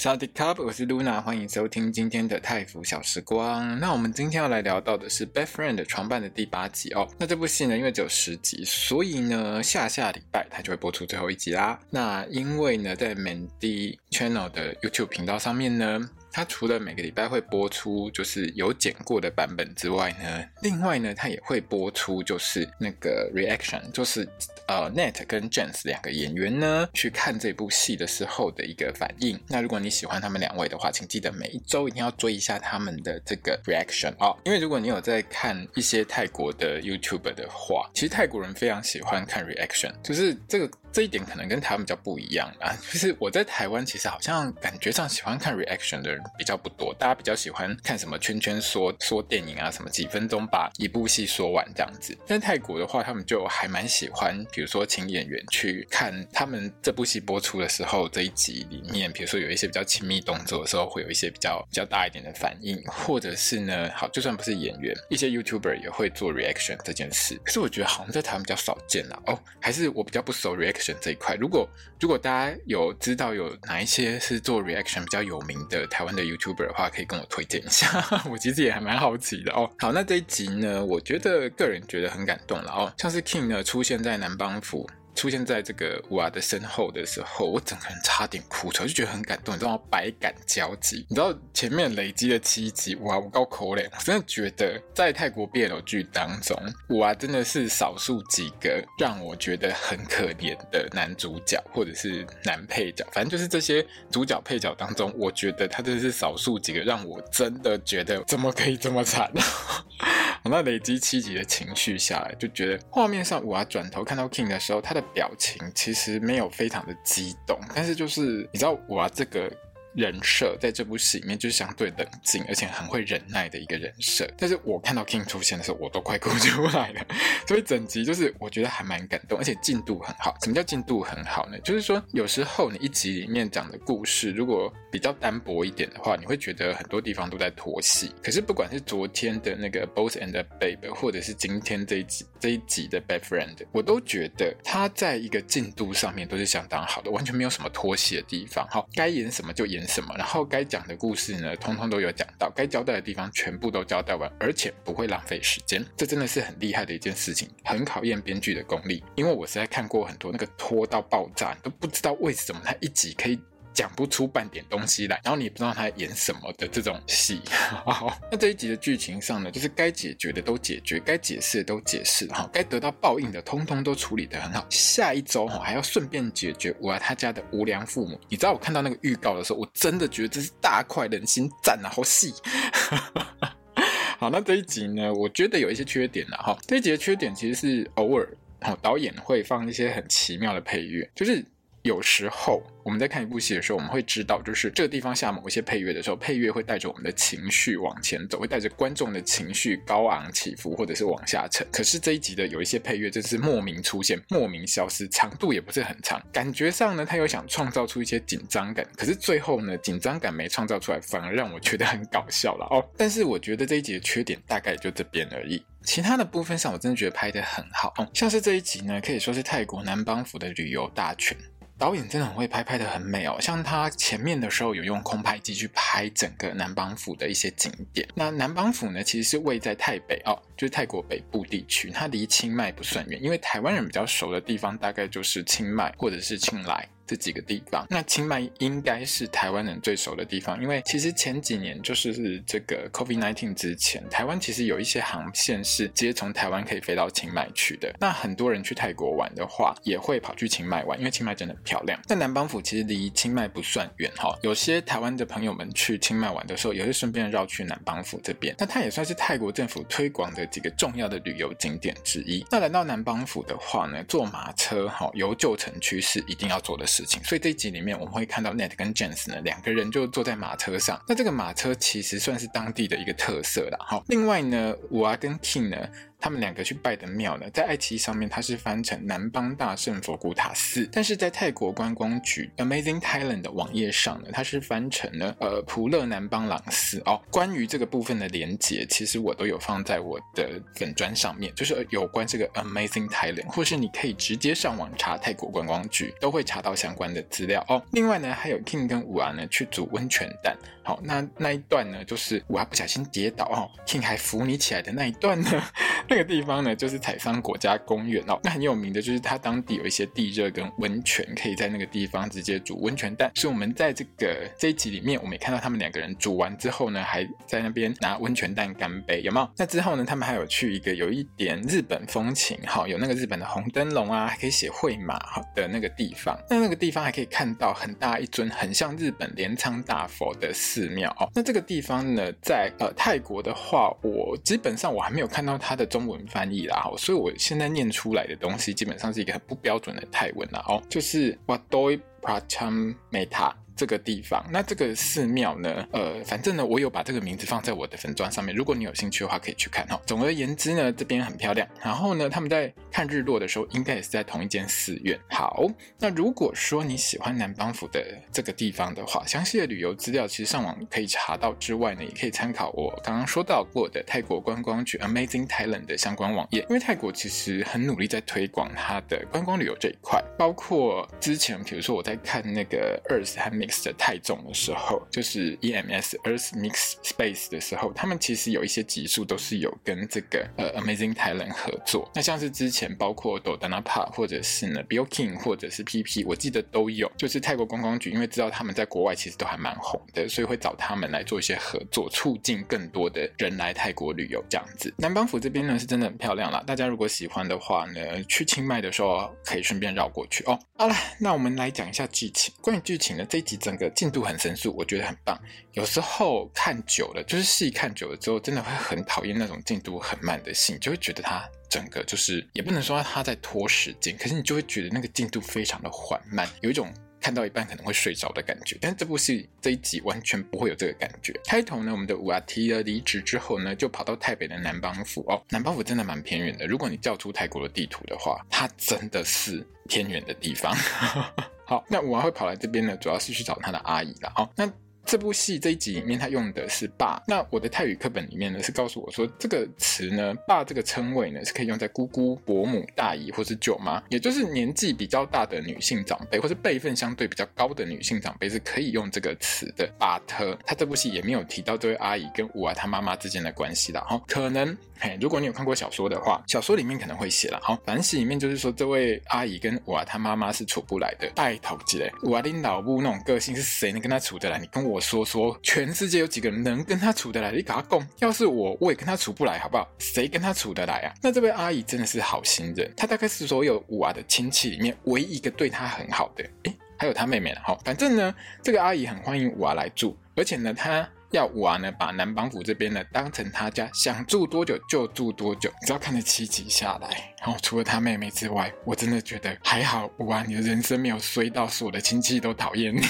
小迪卡，我是 Luna，欢迎收听今天的泰服小时光。那我们今天要来聊到的是《Best Friend》床伴的第八集哦。那这部戏呢，因为只有十集，所以呢，下下礼拜它就会播出最后一集啦。那因为呢，在 Mandy Channel 的 YouTube 频道上面呢。它除了每个礼拜会播出就是有剪过的版本之外呢，另外呢，它也会播出就是那个 reaction，就是呃 Net 跟 James 两个演员呢去看这部戏的时候的一个反应。那如果你喜欢他们两位的话，请记得每一周一定要追一下他们的这个 reaction 哦，因为如果你有在看一些泰国的 YouTube 的话，其实泰国人非常喜欢看 reaction，就是这个。这一点可能跟台湾比较不一样啊，就是我在台湾其实好像感觉上喜欢看 reaction 的人比较不多，大家比较喜欢看什么圈圈说说电影啊，什么几分钟把一部戏说完这样子。但泰国的话，他们就还蛮喜欢，比如说请演员去看他们这部戏播出的时候，这一集里面，比如说有一些比较亲密动作的时候，会有一些比较比较大一点的反应，或者是呢，好，就算不是演员，一些 YouTuber 也会做 reaction 这件事。可是我觉得好像在台湾比较少见啦，哦，还是我比较不熟 reaction。这一块，如果如果大家有知道有哪一些是做 reaction 比较有名的台湾的 YouTuber 的话，可以跟我推荐一下，我其实也还蛮好奇的哦。好，那这一集呢，我觉得个人觉得很感动了哦，像是 King 呢出现在南邦府。出现在这个瓦的身后的时候，我整个人差点哭出来，就觉得很感动，你知道吗？百感交集。你知道前面累积了七集，哇，我高口嘞，我真的觉得在泰国 BL 剧当中，瓦真的是少数几个让我觉得很可怜的男主角或者是男配角，反正就是这些主角配角当中，我觉得他真的是少数几个让我真的觉得怎么可以这么惨。我那累积七集的情绪下来，就觉得画面上瓦转头看到 King 的时候，他的表情其实没有非常的激动，但是就是你知道我这个。人设在这部戏里面就是相对冷静，而且很会忍耐的一个人设。但是我看到 King 出现的时候，我都快哭出来了。所以整集就是我觉得还蛮感动，而且进度很好。什么叫进度很好呢？就是说有时候你一集里面讲的故事如果比较单薄一点的话，你会觉得很多地方都在拖戏。可是不管是昨天的那个 Both and the Babe，或者是今天这一集这一集的 Best Friend，我都觉得他在一个进度上面都是相当好的，完全没有什么拖戏的地方。好，该演什么就演。什么？然后该讲的故事呢，通通都有讲到，该交代的地方全部都交代完，而且不会浪费时间。这真的是很厉害的一件事情，很考验编剧的功力。因为我实在看过很多那个拖到爆炸，都不知道为什么他一集可以。讲不出半点东西来，然后你也不知道他演什么的这种戏。那这一集的剧情上呢，就是该解决的都解决，该解释的都解释，哈，该得到报应的通通都处理得很好。下一周哈还要顺便解决我他家的无良父母。你知道我看到那个预告的时候，我真的觉得这是大快人心，赞啊，好戏。好，那这一集呢，我觉得有一些缺点了哈。这一集的缺点其实是偶尔，导演会放一些很奇妙的配乐，就是。有时候我们在看一部戏的时候，我们会知道，就是这个地方下某一些配乐的时候，配乐会带着我们的情绪往前走，会带着观众的情绪高昂起伏，或者是往下沉。可是这一集的有一些配乐，就是莫名出现，莫名消失，长度也不是很长，感觉上呢，他又想创造出一些紧张感，可是最后呢，紧张感没创造出来，反而让我觉得很搞笑了哦。但是我觉得这一集的缺点大概就这边而已，其他的部分上，我真的觉得拍得很好。像是这一集呢，可以说是泰国南邦府的旅游大全。导演真的很会拍，拍的很美哦。像他前面的时候有用空拍机去拍整个南邦府的一些景点。那南邦府呢，其实是位在泰北哦，就是泰国北部地区，它离清迈不算远。因为台湾人比较熟的地方，大概就是清迈或者是清莱。这几个地方，那清迈应该是台湾人最熟的地方，因为其实前几年就是这个 COVID-19 之前，台湾其实有一些航线是直接从台湾可以飞到清迈去的。那很多人去泰国玩的话，也会跑去清迈玩，因为清迈真的很漂亮。在南邦府其实离清迈不算远哈，有些台湾的朋友们去清迈玩的时候，也会顺便绕去南邦府这边。那它也算是泰国政府推广的几个重要的旅游景点之一。那来到南邦府的话呢，坐马车哈游旧城区是一定要做的事。所以这一集里面我们会看到 Ned 跟 James 呢两个人就坐在马车上。那这个马车其实算是当地的一个特色了。好，另外呢，伍阿跟 King 呢。他们两个去拜的庙呢，在爱奇艺上面它是翻成南邦大圣佛古塔寺，但是在泰国观光局 Amazing Thailand 的网页上呢，它是翻成了呃普乐南邦朗寺哦。关于这个部分的连结，其实我都有放在我的粉砖上面，就是有关这个 Amazing Thailand，或是你可以直接上网查泰国观光局，都会查到相关的资料哦。另外呢，还有 King 跟伍啊呢去煮温泉蛋，好、那那一段呢，就是我还不小心跌倒哦，King 还扶你起来的那一段呢。那个地方呢，就是采桑国家公园哦。那很有名的就是它当地有一些地热跟温泉，可以在那个地方直接煮温泉蛋。所以我们在这个这一集里面，我们也看到他们两个人煮完之后呢，还在那边拿温泉蛋干杯，有没有？那之后呢，他们还有去一个有一点日本风情，哈，有那个日本的红灯笼啊，还可以写绘马的那个地方。那那个地方还可以看到很大一尊很像日本镰仓大佛的寺寺庙哦。那这个地方呢，在呃泰国的话，我基本上我还没有看到它的中。文翻译啦，所以我现在念出来的东西基本上是一个很不标准的泰文啦，哦，就是 Wadoi Pracham Meta。这个地方，那这个寺庙呢？呃，反正呢，我有把这个名字放在我的粉砖上面。如果你有兴趣的话，可以去看哈。总而言之呢，这边很漂亮。然后呢，他们在看日落的时候，应该也是在同一间寺院。好，那如果说你喜欢南邦府的这个地方的话，详细的旅游资料其实上网可以查到之外呢，也可以参考我刚刚说到过的泰国观光局 Amazing Thailand 的相关网页。因为泰国其实很努力在推广它的观光旅游这一块，包括之前比如说我在看那个 Earth 和 Mix 的泰重的时候，就是 EMS Earth Mix Space 的时候，他们其实有一些集数都是有跟这个呃 Amazing Thailand 合作。那像是之前包括 Dodonapa 或者是呢 Billking 或者是 PP，我记得都有。就是泰国观光局因为知道他们在国外其实都还蛮红的，所以会找他们来做一些合作，促进更多的人来泰国旅游这样子。南邦府这边呢是真的很漂亮啦，大家如果喜欢的话呢，去清迈的时候可以顺便绕过去哦。好了，那我们来讲一下剧情。关于剧情呢，这一集整个。进度很神速，我觉得很棒。有时候看久了，就是戏看久了之后，真的会很讨厌那种进度很慢的戏，就会觉得它整个就是也不能说它在拖时间，可是你就会觉得那个进度非常的缓慢，有一种看到一半可能会睡着的感觉。但这部戏这一集完全不会有这个感觉。开头呢，我们的五阿提了离职之后呢，就跑到台北的南邦府哦，南邦府真的蛮偏远的。如果你叫出泰国的地图的话，它真的是偏远的地方。好，那五阿会跑来这边呢，主要是去找他的阿姨了。哦，那。这部戏这一集里面，他用的是“爸”。那我的泰语课本里面呢，是告诉我说，这个词呢，“爸”这个称谓呢，是可以用在姑姑、伯母、大姨或是舅妈，也就是年纪比较大的女性长辈，或是辈分相对比较高的女性长辈，是可以用这个词的。巴特，他这部戏也没有提到这位阿姨跟伍啊他妈妈之间的关系啦。哈，可能，嘿，如果你有看过小说的话，小说里面可能会写了。哈，反正戏里面就是说，这位阿姨跟伍啊他妈妈是处不来的。带头之类，伍啊你老母那种个性，是谁能跟他处得来？你跟我。我说说，全世界有几个人能跟他处得来？你给他供。要是我，我也跟他处不来，好不好？谁跟他处得来啊？那这位阿姨真的是好心人，她大概是所有五娃的亲戚里面唯一一个对她很好的。诶，还有她妹妹了。好，反正呢，这个阿姨很欢迎五娃来住，而且呢，她要五娃呢把南邦府这边呢当成她家，想住多久就住多久。只要看着七集下来，然后除了她妹妹之外，我真的觉得还好，五娃，你的人生没有衰到所有的亲戚都讨厌你。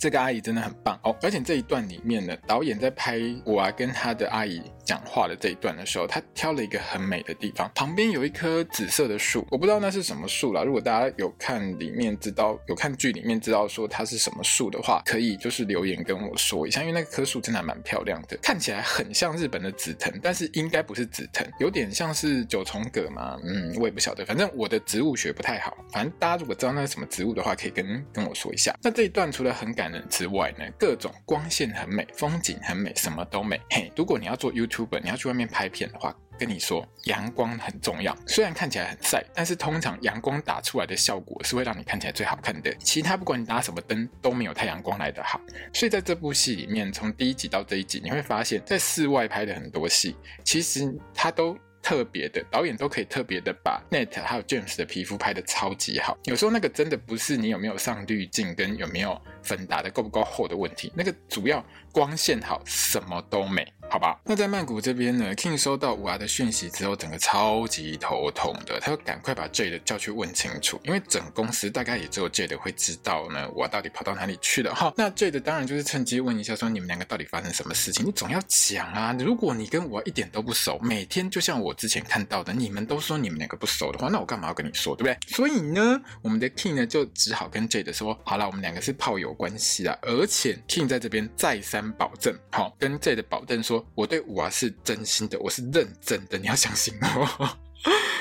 这个阿姨真的很棒哦，而且这一段里面呢，导演在拍我啊跟他的阿姨讲话的这一段的时候，他挑了一个很美的地方，旁边有一棵紫色的树，我不知道那是什么树啦。如果大家有看里面知道，有看剧里面知道说它是什么树的话，可以就是留言跟我说一下，因为那棵树真的还蛮漂亮的，看起来很像日本的紫藤，但是应该不是紫藤，有点像是九重葛嘛，嗯，我也不晓得，反正我的植物学不太好，反正大家如果知道那是什么植物的话，可以跟跟我说一下。那这一段除了很感之外呢，各种光线很美，风景很美，什么都美。嘿，如果你要做 YouTuber，你要去外面拍片的话，跟你说，阳光很重要。虽然看起来很晒，但是通常阳光打出来的效果是会让你看起来最好看的。其他不管你打什么灯，都没有太阳光来的好。所以在这部戏里面，从第一集到这一集，你会发现在室外拍的很多戏，其实它都。特别的导演都可以特别的把 Net 还有 James 的皮肤拍的超级好，有时候那个真的不是你有没有上滤镜跟有没有粉打的够不够厚的问题，那个主要光线好，什么都美。好吧？那在曼谷这边呢，King 收到五娃的讯息之后，整个超级头痛的，他要赶快把 J 的叫去问清楚，因为整公司大概也只有 J 的会知道呢，我到底跑到哪里去了哈。那 J 的当然就是趁机问一下，说你们两个到底发生什么事情？你总要讲啊！如果你跟我一点都不熟，每天就像我之前看到的，你们都说你们两个不熟的话，那我干嘛要跟你说，对不对？所以呢，我们的 King 呢就只好跟 J 的说，好了，我们两个是炮友关系啊，而且 King 在这边再三保证，好，跟 J 的保证说，我对五娃是真心的，我是认真的，你要相信我。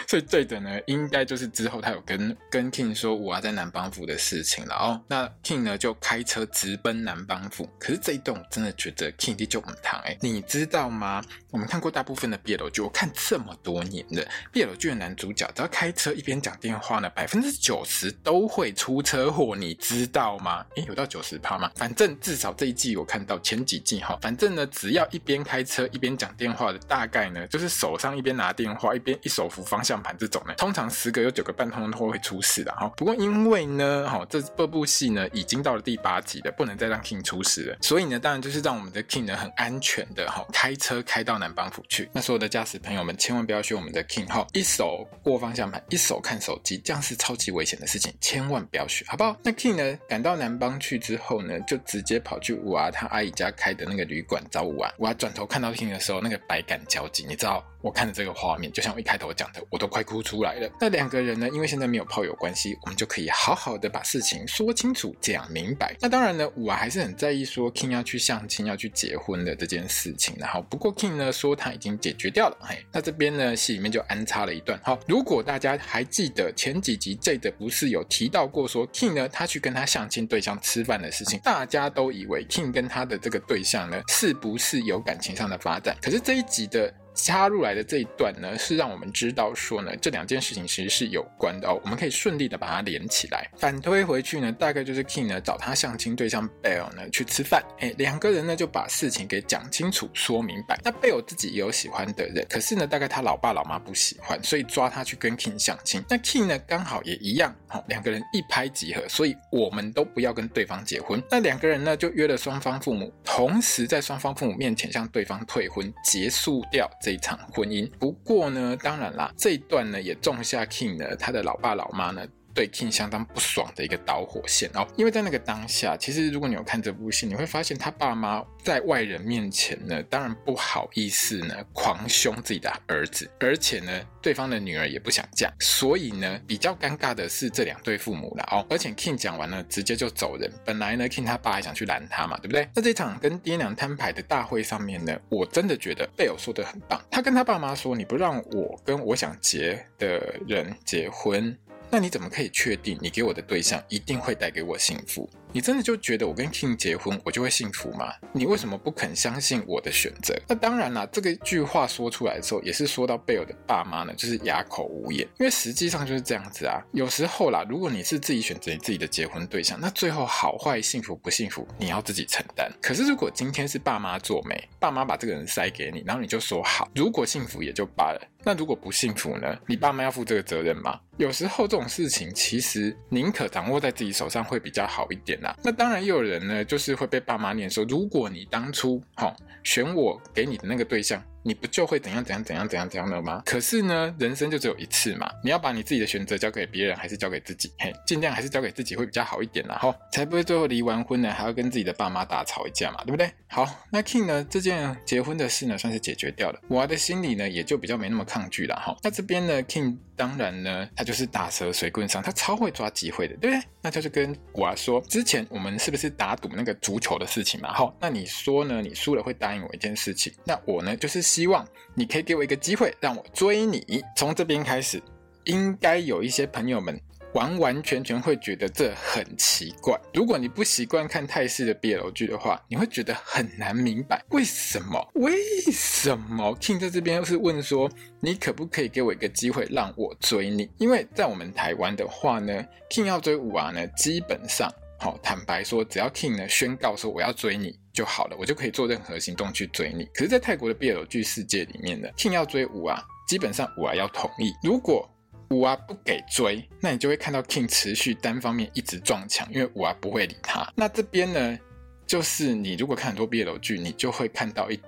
所以对的呢，应该就是之后他有跟跟 King 说我要在南邦府的事情了哦。那 King 呢就开车直奔南邦府。可是这一段我真的觉得 King 就很糖哎，你知道吗？我们看过大部分的 BL 剧，我看这么多年的 BL 剧的男主角，只要开车一边讲电话呢，百分之九十都会出车祸，你知道吗？诶，有到九十趴吗？反正至少这一季我看到前几季哈，反正呢，只要一边开车一边讲电话的，大概呢就是手上一边拿电话一边一手扶方向盘这种呢，通常十个有九个半通通都会出事的哈。不过因为呢，哈这这部戏呢已经到了第八集了，不能再让 King 出事了，所以呢，当然就是让我们的 King 呢很安全的哈开车开到南邦府去。那所有的驾驶朋友们千万不要学我们的 King 哈，一手握方向盘，一手看手机，这样是超级危险的事情，千万不要学，好不好？那 King 呢赶到南邦去之后呢，就直接跑去五娃他阿姨家开的那个旅馆找五娃。五娃转头看到 King 的时候，那个百感交集，你知道？我看着这个画面，就像我一开头讲的，我都快哭出来了。那两个人呢，因为现在没有炮友关系，我们就可以好好的把事情说清楚、讲明白。那当然呢，五娃还是很在意说 King 要去相亲、要去结婚的这件事情。然后不过 King 呢说他已经解决掉了。嘿，那这边呢戏里面就安插了一段。好，如果大家还记得前几集 J 的不是有提到过说 King 呢他去跟他相亲对象吃饭的事情，大家都以为 King 跟他的这个对象呢是不是有感情上的发展？可是这一集的。加入来的这一段呢，是让我们知道说呢，这两件事情其实是有关的哦，我们可以顺利的把它连起来。反推回去呢，大概就是 King 呢找他相亲对象 Bell 呢去吃饭，哎，两个人呢就把事情给讲清楚、说明白。那 Bell 自己也有喜欢的人，可是呢，大概他老爸老妈不喜欢，所以抓他去跟 King 相亲。那 King 呢刚好也一样，好，两个人一拍即合，所以我们都不要跟对方结婚。那两个人呢就约了双方父母，同时在双方父母面前向对方退婚，结束掉。这一场婚姻，不过呢，当然啦，这一段呢也种下 King 呢他的老爸老妈呢。对 King 相当不爽的一个导火线哦，因为在那个当下，其实如果你有看这部戏，你会发现他爸妈在外人面前呢，当然不好意思呢狂凶自己的儿子，而且呢，对方的女儿也不想嫁，所以呢，比较尴尬的是这两对父母了哦。而且 King 讲完了，直接就走人。本来呢，King 他爸还想去拦他嘛，对不对？那这场跟爹娘摊牌的大会上面呢，我真的觉得贝尔说的很棒，他跟他爸妈说：“你不让我跟我想结的人结婚。”那你怎么可以确定你给我的对象一定会带给我幸福？你真的就觉得我跟 King 结婚我就会幸福吗？你为什么不肯相信我的选择？那当然啦，这个句话说出来的时候，也是说到贝尔的爸妈呢，就是哑口无言，因为实际上就是这样子啊。有时候啦，如果你是自己选择你自己的结婚对象，那最后好坏、幸福不幸福，你要自己承担。可是如果今天是爸妈做媒，爸妈把这个人塞给你，然后你就说好，如果幸福也就罢了，那如果不幸福呢？你爸妈要负这个责任吗？有时候这种事情其实宁可掌握在自己手上会比较好一点啦。那当然，也有人呢，就是会被爸妈念说，如果你当初哈选我给你的那个对象。你不就会怎样怎样怎样怎样怎样的吗？可是呢，人生就只有一次嘛，你要把你自己的选择交给别人，还是交给自己？嘿，尽量还是交给自己会比较好一点啦，吼，才不会最后离完婚呢还要跟自己的爸妈大吵一架嘛，对不对？好，那 King 呢这件结婚的事呢算是解决掉了，我的心里呢也就比较没那么抗拒了，哈。那这边呢，King 当然呢他就是打蛇随棍上，他超会抓机会的，对不对？那就是跟古娃说，之前我们是不是打赌那个足球的事情嘛？好，那你说呢？你输了会答应我一件事情，那我呢就是希望你。可以给我一个机会，让我追你。从这边开始，应该有一些朋友们完完全全会觉得这很奇怪。如果你不习惯看泰式的 BL 剧的话，你会觉得很难明白为什么？为什么？King 在这边又是问说，你可不可以给我一个机会让我追你？因为在我们台湾的话呢，King 要追五娃呢，基本上。好，坦白说，只要 King 呢宣告说我要追你就好了，我就可以做任何行动去追你。可是，在泰国的 BL 剧世界里面呢，King 要追五娃，基本上五娃要同意。如果五啊不给追，那你就会看到 King 持续单方面一直撞墙，因为五啊不会理他。那这边呢，就是你如果看很多 BL 剧，你就会看到一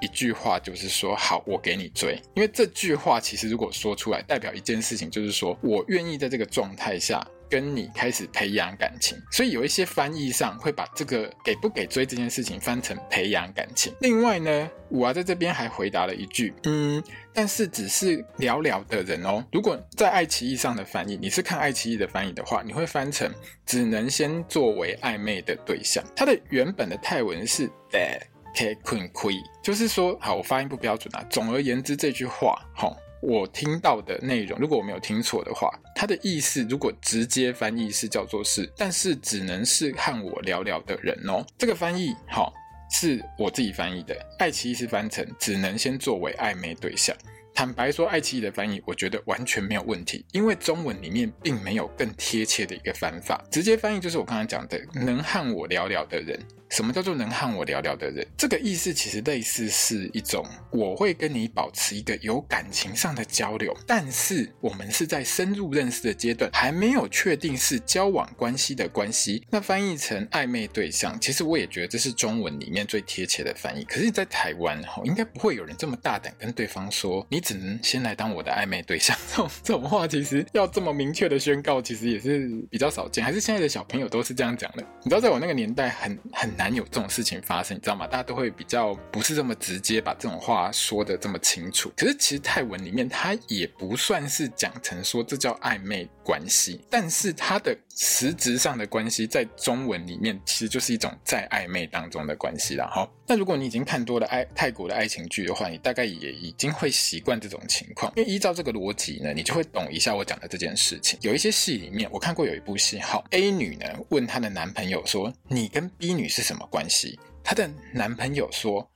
一句话就是说好，我给你追。因为这句话其实如果说出来，代表一件事情，就是说我愿意在这个状态下。跟你开始培养感情，所以有一些翻译上会把这个给不给追这件事情翻成培养感情。另外呢，我啊在这边还回答了一句，嗯，但是只是聊聊的人哦。如果在爱奇艺上的翻译，你是看爱奇艺的翻译的话，你会翻成只能先作为暧昧的对象。它的原本的泰文是 that can queen 就是说，好，我发音不标准啊。总而言之，这句话，齁。我听到的内容，如果我没有听错的话，它的意思如果直接翻译是叫做是，但是只能是和我聊聊的人哦。这个翻译好是我自己翻译的，爱奇艺是翻成只能先作为暧昧对象。坦白说，爱奇艺的翻译我觉得完全没有问题，因为中文里面并没有更贴切的一个翻法，直接翻译就是我刚才讲的，能和我聊聊的人。什么叫做能和我聊聊的人？这个意思其实类似是一种，我会跟你保持一个有感情上的交流，但是我们是在深入认识的阶段，还没有确定是交往关系的关系。那翻译成暧昧对象，其实我也觉得这是中文里面最贴切的翻译。可是，在台湾哈，应该不会有人这么大胆跟对方说，你只能先来当我的暧昧对象。这种这种话，其实要这么明确的宣告，其实也是比较少见。还是现在的小朋友都是这样讲的？你知道，在我那个年代很，很很。难有这种事情发生，你知道吗？大家都会比较不是这么直接把这种话说的这么清楚。可是其实泰文里面它也不算是讲成说这叫暧昧关系，但是它的实质上的关系在中文里面其实就是一种在暧昧当中的关系了哈。那如果你已经看多了爱泰国的爱情剧的话，你大概也已经会习惯这种情况，因为依照这个逻辑呢，你就会懂一下我讲的这件事情。有一些戏里面，我看过有一部戏，好，A 女呢问她的男朋友说：“你跟 B 女是什么关系？”她的男朋友说：“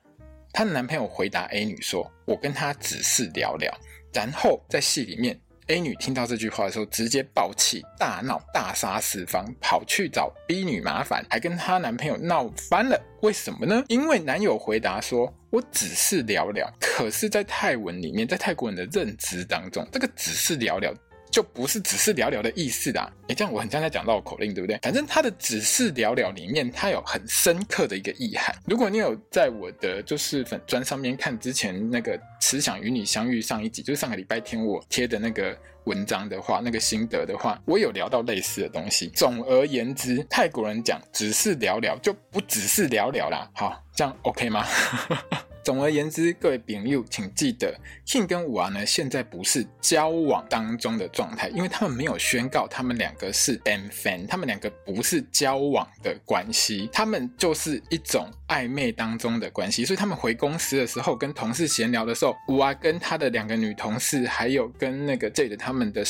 她的男朋友回答 A 女说，我跟她只是聊聊。”然后在戏里面，A 女听到这句话的时候，直接爆气、大闹、大杀四方，跑去找 B 女麻烦，还跟她男朋友闹翻了。为什么呢？因为男友回答说：“我只是聊聊。”可是，在泰文里面，在泰国人的认知当中，这个“只是聊聊”。就不是只是聊聊的意思啦，诶，这样我很像在讲绕口令，对不对？反正它的只是聊聊里面，它有很深刻的一个意涵。如果你有在我的就是粉专上面看之前那个“慈想与你相遇”上一集，就是上个礼拜天我贴的那个文章的话，那个心得的话，我有聊到类似的东西。总而言之，泰国人讲只是聊聊，就不只是聊聊啦。好，这样 OK 吗？总而言之，各位朋友，请记得，King 跟五娃呢，现在不是交往当中的状态，因为他们没有宣告他们两个是 BFF，他们两个不是交往的关系，他们就是一种暧昧当中的关系。所以他们回公司的时候，跟同事闲聊的时候，五娃跟他的两个女同事，还有跟那个 Jade 他们的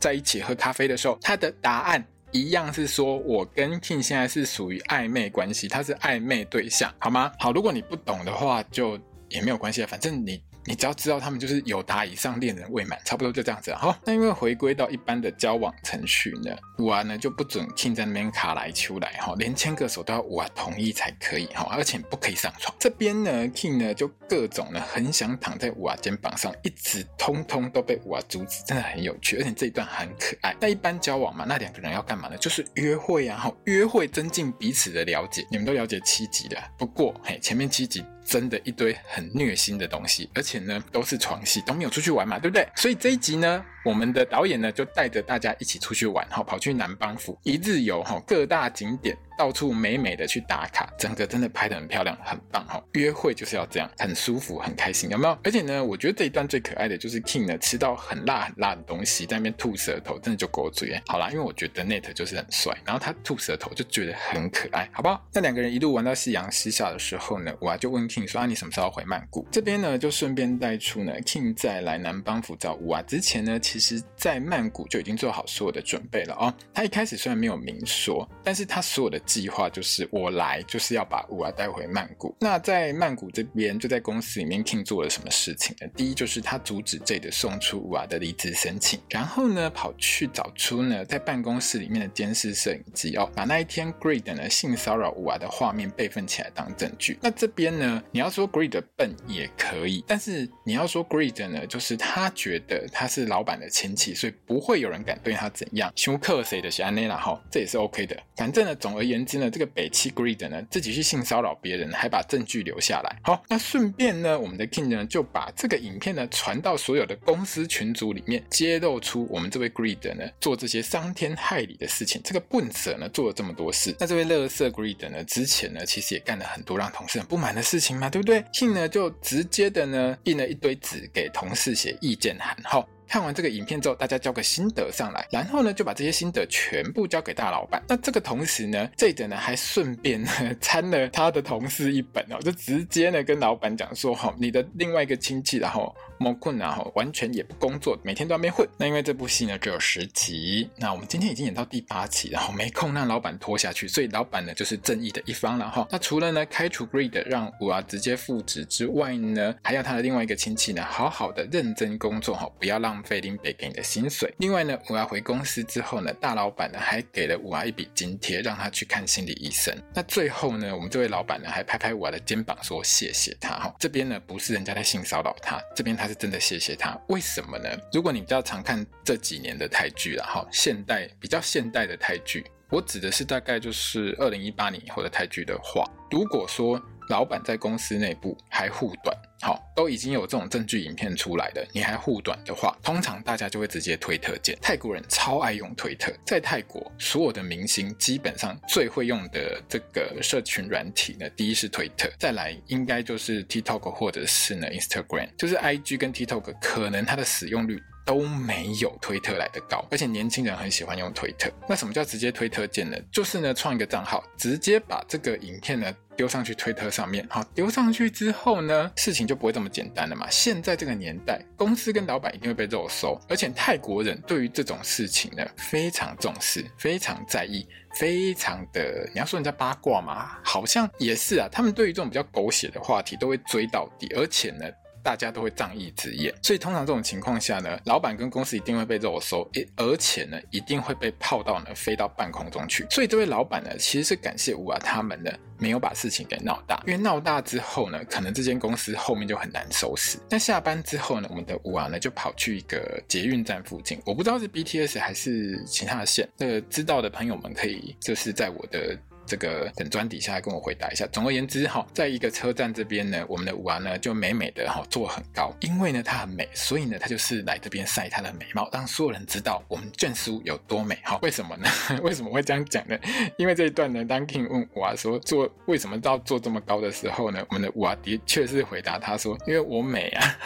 在一起喝咖啡的时候，他的答案。一样是说，我跟 King 现在是属于暧昧关系，他是暧昧对象，好吗？好，如果你不懂的话，就也没有关系啊，反正你。你只要知道他们就是有达以上恋人未满，差不多就这样子。好，那因为回归到一般的交往程序呢，五娃呢就不准 King 在那边卡来秋来哈，连牵个手都要五娃同意才可以哈，而且不可以上床。这边呢，King 呢就各种呢很想躺在五娃肩膀上，一直通通都被五娃阻止，真的很有趣，而且这一段很可爱。那一般交往嘛，那两个人要干嘛呢？就是约会啊，哈，约会增进彼此的了解。你们都了解七集的，不过嘿，前面七集。真的一堆很虐心的东西，而且呢都是床戏，都没有出去玩嘛，对不对？所以这一集呢，我们的导演呢就带着大家一起出去玩，哈，跑去南邦府一日游，哈，各大景点。到处美美的去打卡，整个真的拍得很漂亮，很棒哈！约会就是要这样，很舒服，很开心，有没有？而且呢，我觉得这一段最可爱的就是 King 呢吃到很辣很辣的东西，在那边吐舌头，真的就狗嘴。好啦，因为我觉得 Net 就是很帅，然后他吐舌头就觉得很可爱，好不好？那两个人一路玩到夕阳西下的时候呢，我就问 King 说：“啊，你什么时候回曼谷？”这边呢就顺便带出呢，King 在来南邦府找五娃之前呢，其实在曼谷就已经做好所有的准备了哦。他一开始虽然没有明说，但是他所有的计划就是我来就是要把五娃带回曼谷。那在曼谷这边，就在公司里面，King 做了什么事情呢？第一就是他阻止 Jade 送出五娃的离职申请，然后呢，跑去找出呢在办公室里面的监视摄影机哦，把那一天 Greed 呢性骚扰五娃的画面备份起来当证据。那这边呢，你要说 Greed 笨也可以，但是你要说 Greed 呢，就是他觉得他是老板的亲戚，所以不会有人敢对他怎样。休克谁的安内啦哈，这也是 OK 的。反正呢，总而言言之呢，这个北七 Greed 呢自己去性骚扰别人，还把证据留下来。好，那顺便呢，我们的 King 呢就把这个影片呢传到所有的公司群组里面，揭露出我们这位 Greed 呢做这些伤天害理的事情。这个笨蛇呢做了这么多事，那这位乐色 Greed 呢之前呢其实也干了很多让同事很不满的事情嘛，对不对？King 呢就直接的呢印了一堆纸给同事写意见函。好。看完这个影片之后，大家交个心得上来，然后呢，就把这些心得全部交给大老板。那这个同时呢，这个呢还顺便呢 参了他的同事一本哦，就直接呢跟老板讲说，哈，你的另外一个亲戚，然后。莫困然后完全也不工作，每天都在那边混。那因为这部戏呢只有十集，那我们今天已经演到第八集，然后没空让老板拖下去，所以老板呢就是正义的一方了哈。那除了呢开除 Greed 让五娃直接复职之外呢，还要他的另外一个亲戚呢好好的认真工作哈，不要浪费林北给你的薪水。另外呢，五娃回公司之后呢，大老板呢还给了五娃一笔津贴，让他去看心理医生。那最后呢，我们这位老板呢还拍拍五娃的肩膀说谢谢他哈。这边呢不是人家在性骚扰他，这边他是。真的谢谢他，为什么呢？如果你比较常看这几年的台剧了哈，现代比较现代的台剧，我指的是大概就是二零一八年以后的台剧的话，如果说老板在公司内部还护短，好，都已经有这种证据影片出来了，你还护短的话，通常大家就会直接推特见。泰国人超爱用推特，在泰国所有的明星基本上最会用的这个社群软体呢，第一是推特，再来应该就是 TikTok 或者是呢 Instagram，就是 IG 跟 TikTok 可能它的使用率都没有推特来得高，而且年轻人很喜欢用推特。那什么叫直接推特键呢？就是呢创一个账号，直接把这个影片呢。丢上去推特上面，好，丢上去之后呢，事情就不会这么简单了嘛。现在这个年代，公司跟老板一定会被肉搜，而且泰国人对于这种事情呢，非常重视，非常在意，非常的，你要说人家八卦嘛，好像也是啊。他们对于这种比较狗血的话题都会追到底，而且呢。大家都会仗义执言，所以通常这种情况下呢，老板跟公司一定会被肉搜，而且呢，一定会被泡到呢，飞到半空中去。所以这位老板呢，其实是感谢五娃他们呢，没有把事情给闹大，因为闹大之后呢，可能这间公司后面就很难收拾。那下班之后呢，我们的五娃呢，就跑去一个捷运站附近，我不知道是 BTS 还是其他的线，这个知道的朋友们可以就是在我的。这个等砖底下来跟我回答一下。总而言之，哈，在一个车站这边呢，我们的五娃呢就美美的哈坐很高，因为呢她很美，所以呢她就是来这边晒她的美貌，让所有人知道我们眷属有多美。哈，为什么呢？为什么会这样讲呢？因为这一段呢，当 King 问五娃说坐为什么要坐这么高的时候呢，我们的五娃的确是回答他说，因为我美啊。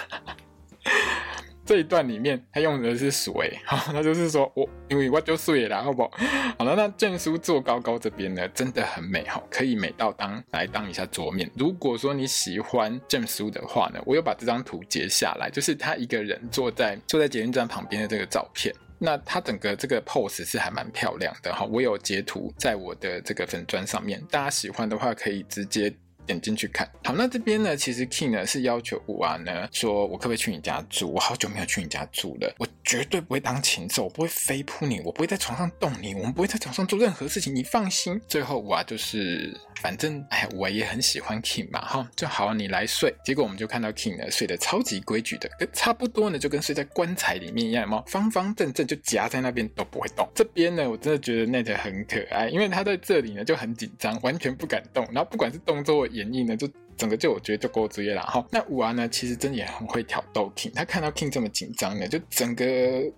这一段里面，他用的是水，好，那就是说我因为我就睡了，好不好？好了，那证书坐高高这边呢，真的很美哈，可以美到当来当一下桌面。如果说你喜欢证书的话呢，我有把这张图截下来，就是他一个人坐在坐在捷运站旁边的这个照片。那他整个这个 pose 是还蛮漂亮的哈，我有截图在我的这个粉砖上面，大家喜欢的话可以直接。点进去看好，那这边呢，其实 King 呢是要求五娃呢，说我可不可以去你家住？我好久没有去你家住了，我绝对不会当禽兽，我不会飞扑你，我不会在床上动你，我们不会在床上做任何事情，你放心。最后五娃就是，反正哎，我也很喜欢 King 嘛，哈，就好你来睡。结果我们就看到 King 呢睡得超级规矩的，跟差不多呢，就跟睡在棺材里面一样，有没有？方方正正就夹在那边都不会动。这边呢，我真的觉得 Nate 很可爱，因为他在这里呢就很紧张，完全不敢动，然后不管是动作。演绎呢，就整个就我觉得就够职业了哈。那五娃呢，其实真的也很会挑逗 King。他看到 King 这么紧张呢，就整个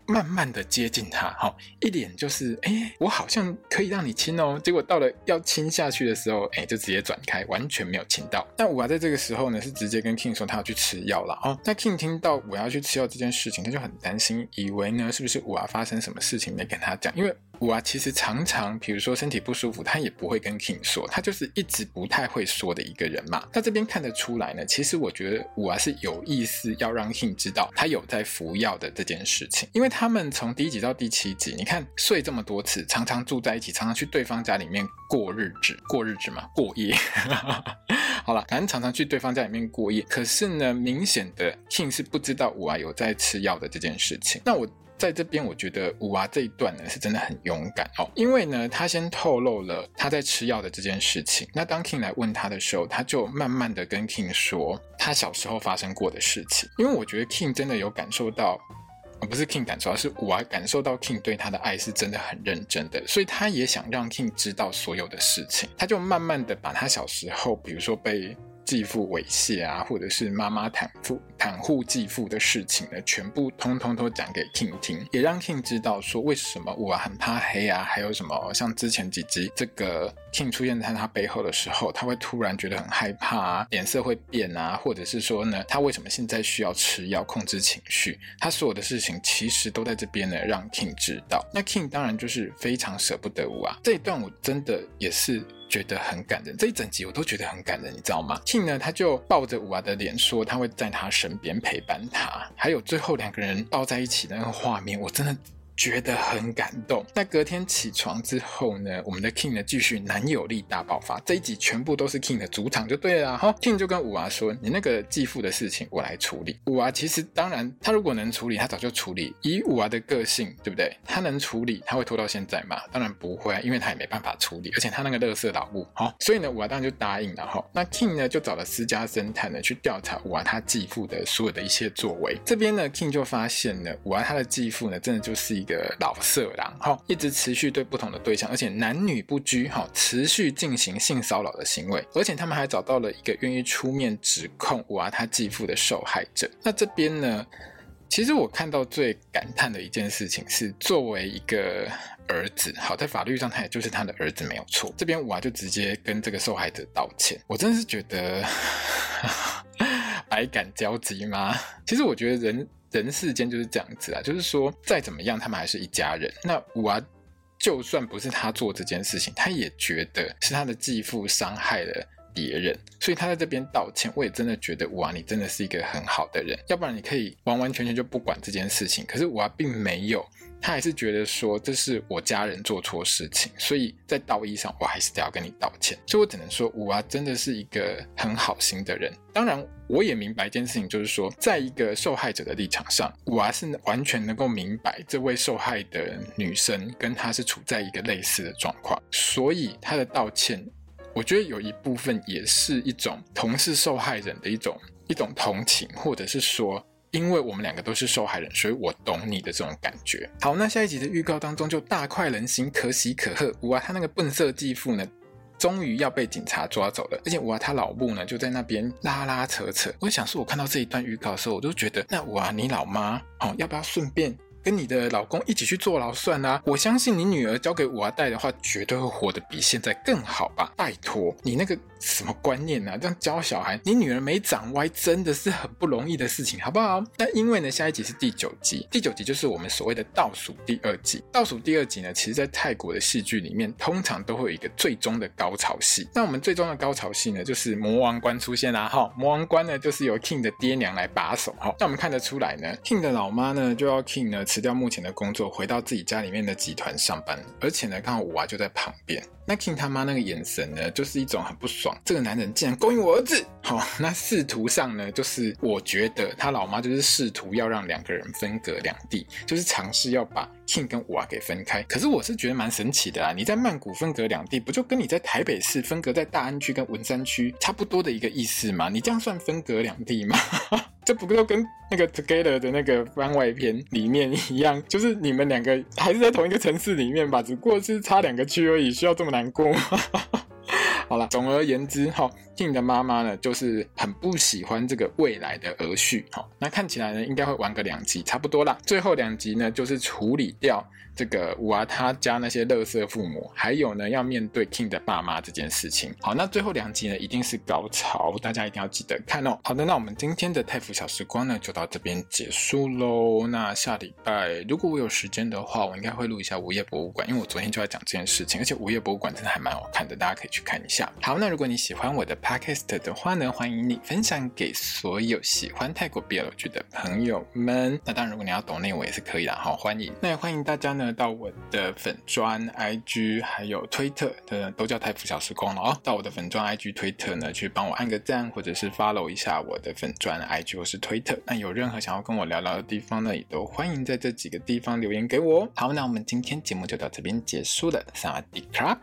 慢慢的接近他，哈，一脸就是哎、我好像可以让你亲哦。结果到了要亲下去的时候，哎、就直接转开，完全没有亲到。那五娃在这个时候呢，是直接跟 King 说他要去吃药了哦。那 King 听到五要去吃药这件事情，他就很担心，以为呢是不是五娃发生什么事情没跟他讲，因为。五啊其实常常，比如说身体不舒服，他也不会跟 King 说，他就是一直不太会说的一个人嘛。那这边看得出来呢，其实我觉得五啊是有意思要让 King 知道他有在服药的这件事情，因为他们从第一集到第七集，你看睡这么多次，常常住在一起，常常去对方家里面过日子，过日子嘛，过夜。好了，反正常常去对方家里面过夜，可是呢，明显的 King 是不知道五啊有在吃药的这件事情。那我。在这边，我觉得五娃这一段呢是真的很勇敢哦，因为呢，他先透露了他在吃药的这件事情。那当 King 来问他的时候，他就慢慢的跟 King 说他小时候发生过的事情。因为我觉得 King 真的有感受到不是 King 感受到，是五娃感受到 King 对他的爱是真的很认真的，所以他也想让 King 知道所有的事情，他就慢慢的把他小时候，比如说被。继父猥亵啊，或者是妈妈袒护袒护继父的事情呢，全部通通都讲给 King 听，也让 King 知道说为什么我很怕黑啊，还有什么像之前几集这个 King 出现在他背后的时候，他会突然觉得很害怕啊，脸色会变啊，或者是说呢，他为什么现在需要吃药控制情绪？他所有的事情其实都在这边呢，让 King 知道。那 King 当然就是非常舍不得我啊，这一段我真的也是。觉得很感人，这一整集我都觉得很感人，你知道吗庆呢，他就抱着五娃的脸说，他会在他身边陪伴他，还有最后两个人抱在一起的那个画面，我真的。觉得很感动。那隔天起床之后呢，我们的 King 呢继续男友力大爆发。这一集全部都是 King 的主场就对了。哈，King 就跟五娃说：“你那个继父的事情我来处理。”五娃其实当然，他如果能处理，他早就处理。以五娃的个性，对不对？他能处理，他会拖到现在吗？当然不会，因为他也没办法处理。而且他那个乐色老母，好，所以呢，五娃当然就答应了。哈，那 King 呢就找了私家侦探呢去调查五娃他继父的所有的一切作为。这边呢，King 就发现呢，五娃他的继父呢，真的就是一个老色。狼，哈一直持续对不同的对象，而且男女不拘，哈，持续进行性骚扰的行为，而且他们还找到了一个愿意出面指控五娃他继父的受害者。那这边呢，其实我看到最感叹的一件事情是，作为一个儿子，好，在法律上他也就是他的儿子没有错。这边五娃就直接跟这个受害者道歉，我真的是觉得 百感交集吗？其实我觉得人。人世间就是这样子啊，就是说再怎么样，他们还是一家人。那五娃就算不是他做这件事情，他也觉得是他的继父伤害了别人，所以他在这边道歉。我也真的觉得五娃，你真的是一个很好的人，要不然你可以完完全全就不管这件事情。可是五娃并没有。他还是觉得说，这是我家人做错事情，所以在道义上我还是得要跟你道歉。所以我只能说，五娃真的是一个很好心的人。当然，我也明白一件事情，就是说，在一个受害者的立场上，五娃是完全能够明白这位受害的女生跟她是处在一个类似的状况，所以她的道歉，我觉得有一部分也是一种同是受害人的一种一种同情，或者是说。因为我们两个都是受害人，所以我懂你的这种感觉。好，那下一集的预告当中就大快人心，可喜可贺。五娃他那个笨色继父呢，终于要被警察抓走了，而且五娃他老母呢就在那边拉拉扯扯。我想说，我看到这一段预告的时候，我都觉得，那五娃你老妈哦，要不要顺便？跟你的老公一起去坐牢算啦！我相信你女儿交给五娃带的话，绝对会活得比现在更好吧？拜托，你那个什么观念啊？这样教小孩，你女儿没长歪，真的是很不容易的事情，好不好？那因为呢，下一集是第九集，第九集就是我们所谓的倒数第二集。倒数第二集呢，其实在泰国的戏剧里面，通常都会有一个最终的高潮戏。那我们最终的高潮戏呢，就是魔王关出现啦！哈，魔王关呢，就是由 King 的爹娘来把守。哈，那我们看得出来呢，King 的老妈呢，就要 King 呢。辞掉目前的工作，回到自己家里面的集团上班，而且呢，刚好五娃就在旁边。那 King 他妈那个眼神呢，就是一种很不爽，这个男人竟然勾引我儿子。好、那仕途上呢，就是我觉得他老妈就是试图要让两个人分隔两地，就是尝试要把性跟五娃给分开。可是我是觉得蛮神奇的啊，你在曼谷分隔两地，不就跟你在台北市分隔在大安区跟文山区差不多的一个意思吗？你这样算分隔两地吗？这不就跟那个 Together 的那个番外篇里面一样，就是你们两个还是在同一个城市里面吧，只不过是差两个区而已，需要这么难过吗？好了，总而言之，哈，King 的妈妈呢，就是很不喜欢这个未来的儿婿，好，那看起来呢，应该会玩个两集，差不多啦。最后两集呢，就是处理掉。这个五娃他家那些垃圾父母，还有呢，要面对 King 的爸妈这件事情。好，那最后两集呢，一定是高潮，大家一定要记得看哦。好的，那我们今天的泰腐小时光呢，就到这边结束喽。那下礼拜如果我有时间的话，我应该会录一下午夜博物馆，因为我昨天就在讲这件事情，而且午夜博物馆真的还蛮好看的，大家可以去看一下。好，那如果你喜欢我的 Podcast 的话呢，欢迎你分享给所有喜欢泰国 BL 剧的朋友们。那当然，如果你要懂内我也是可以的，好，欢迎。那也欢迎大家呢。到我的粉专、IG 还有推特的都叫泰服小时光了哦。到我的粉专、IG、推特呢，去帮我按个赞，或者是 follow 一下我的粉专、IG 或是推特。那有任何想要跟我聊聊的地方呢，也都欢迎在这几个地方留言给我。好，那我们今天节目就到这边结束了，萨瓦迪卡。